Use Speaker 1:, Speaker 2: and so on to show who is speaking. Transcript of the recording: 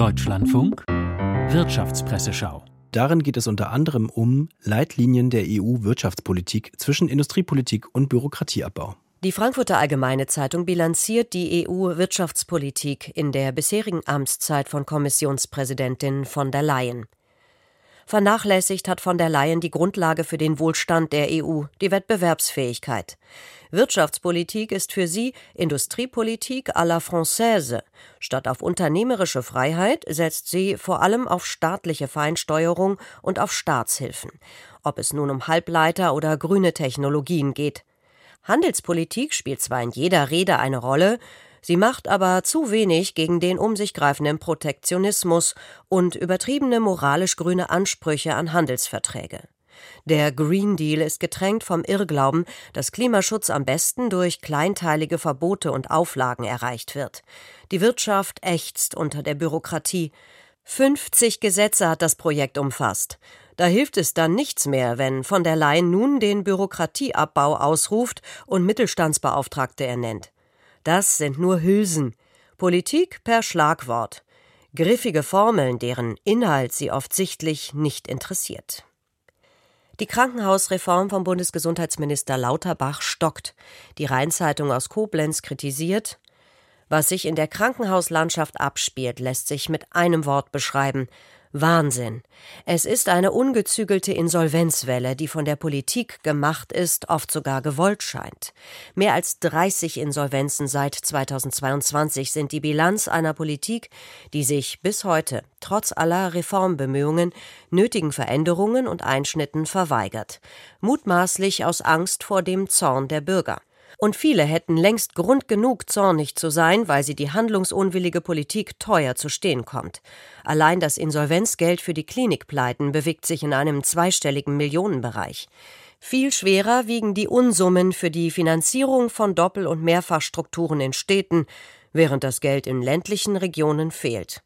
Speaker 1: Deutschlandfunk Wirtschaftspresseschau.
Speaker 2: Darin geht es unter anderem um Leitlinien der EU-Wirtschaftspolitik zwischen Industriepolitik und Bürokratieabbau.
Speaker 3: Die Frankfurter Allgemeine Zeitung bilanziert die EU-Wirtschaftspolitik in der bisherigen Amtszeit von Kommissionspräsidentin von der Leyen. Vernachlässigt hat von der Leyen die Grundlage für den Wohlstand der EU, die Wettbewerbsfähigkeit. Wirtschaftspolitik ist für sie Industriepolitik à la Française. Statt auf unternehmerische Freiheit setzt sie vor allem auf staatliche Feinsteuerung und auf Staatshilfen. Ob es nun um Halbleiter oder grüne Technologien geht. Handelspolitik spielt zwar in jeder Rede eine Rolle, Sie macht aber zu wenig gegen den um sich greifenden Protektionismus und übertriebene moralisch grüne Ansprüche an Handelsverträge. Der Green Deal ist getränkt vom Irrglauben, dass Klimaschutz am besten durch kleinteilige Verbote und Auflagen erreicht wird. Die Wirtschaft ächzt unter der Bürokratie. 50 Gesetze hat das Projekt umfasst. Da hilft es dann nichts mehr, wenn von der Leyen nun den Bürokratieabbau ausruft und Mittelstandsbeauftragte ernennt. Das sind nur Hülsen. Politik per Schlagwort. Griffige Formeln, deren Inhalt sie oft sichtlich nicht interessiert. Die Krankenhausreform vom Bundesgesundheitsminister Lauterbach stockt. Die Rheinzeitung aus Koblenz kritisiert, was sich in der Krankenhauslandschaft abspielt, lässt sich mit einem Wort beschreiben Wahnsinn. Es ist eine ungezügelte Insolvenzwelle, die von der Politik gemacht ist, oft sogar gewollt scheint. Mehr als 30 Insolvenzen seit 2022 sind die Bilanz einer Politik, die sich bis heute, trotz aller Reformbemühungen, nötigen Veränderungen und Einschnitten verweigert. Mutmaßlich aus Angst vor dem Zorn der Bürger und viele hätten längst Grund genug, zornig zu sein, weil sie die handlungsunwillige Politik teuer zu stehen kommt. Allein das Insolvenzgeld für die Klinikpleiten bewegt sich in einem zweistelligen Millionenbereich. Viel schwerer wiegen die Unsummen für die Finanzierung von Doppel- und Mehrfachstrukturen in Städten, während das Geld in ländlichen Regionen fehlt.